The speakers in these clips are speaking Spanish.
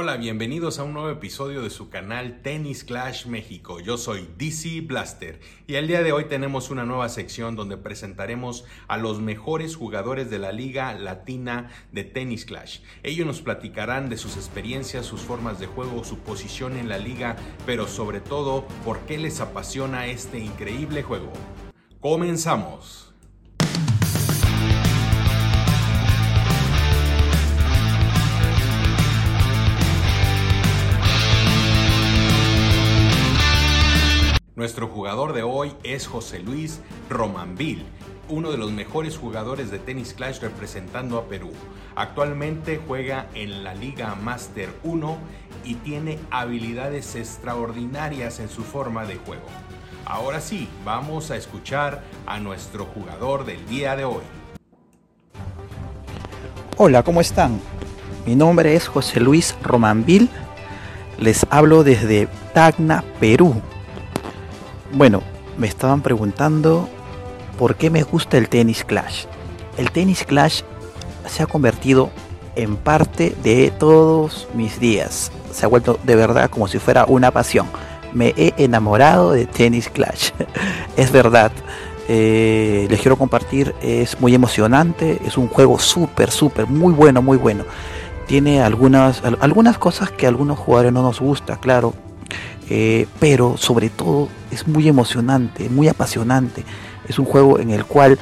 Hola, bienvenidos a un nuevo episodio de su canal Tennis Clash México. Yo soy DC Blaster y el día de hoy tenemos una nueva sección donde presentaremos a los mejores jugadores de la Liga Latina de Tennis Clash. Ellos nos platicarán de sus experiencias, sus formas de juego, su posición en la liga, pero sobre todo por qué les apasiona este increíble juego. Comenzamos. Nuestro jugador de hoy es José Luis Romanville, uno de los mejores jugadores de tenis clash representando a Perú. Actualmente juega en la Liga Master 1 y tiene habilidades extraordinarias en su forma de juego. Ahora sí, vamos a escuchar a nuestro jugador del día de hoy. Hola, ¿cómo están? Mi nombre es José Luis Romanville. Les hablo desde Tacna, Perú. Bueno, me estaban preguntando por qué me gusta el tenis clash. El tenis clash se ha convertido en parte de todos mis días. Se ha vuelto de verdad como si fuera una pasión. Me he enamorado de tenis clash. es verdad. Eh, les quiero compartir, es muy emocionante, es un juego súper, súper, muy bueno, muy bueno. Tiene algunas, algunas cosas que a algunos jugadores no nos gusta, claro, eh, pero sobre todo es muy emocionante, muy apasionante. Es un juego en el cual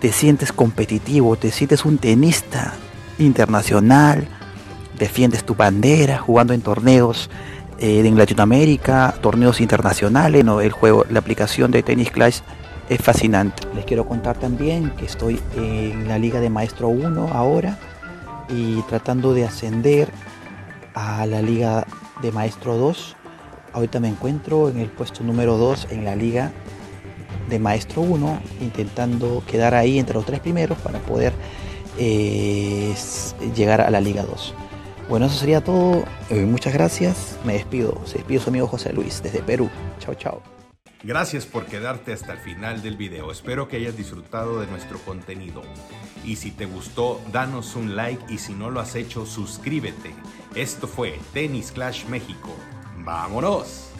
te sientes competitivo, te sientes un tenista internacional, defiendes tu bandera jugando en torneos eh, en Latinoamérica, torneos internacionales. ¿no? El juego, la aplicación de Tennis Clash es fascinante. Les quiero contar también que estoy en la Liga de Maestro 1 ahora y tratando de ascender a la Liga de Maestro 2 Ahorita me encuentro en el puesto número 2 en la liga de Maestro 1, intentando quedar ahí entre los tres primeros para poder eh, llegar a la Liga 2. Bueno, eso sería todo. Eh, muchas gracias. Me despido. Se despido su amigo José Luis desde Perú. Chao, chao. Gracias por quedarte hasta el final del video. Espero que hayas disfrutado de nuestro contenido. Y si te gustó, danos un like y si no lo has hecho, suscríbete. Esto fue Tennis Clash México. ¡Vámonos!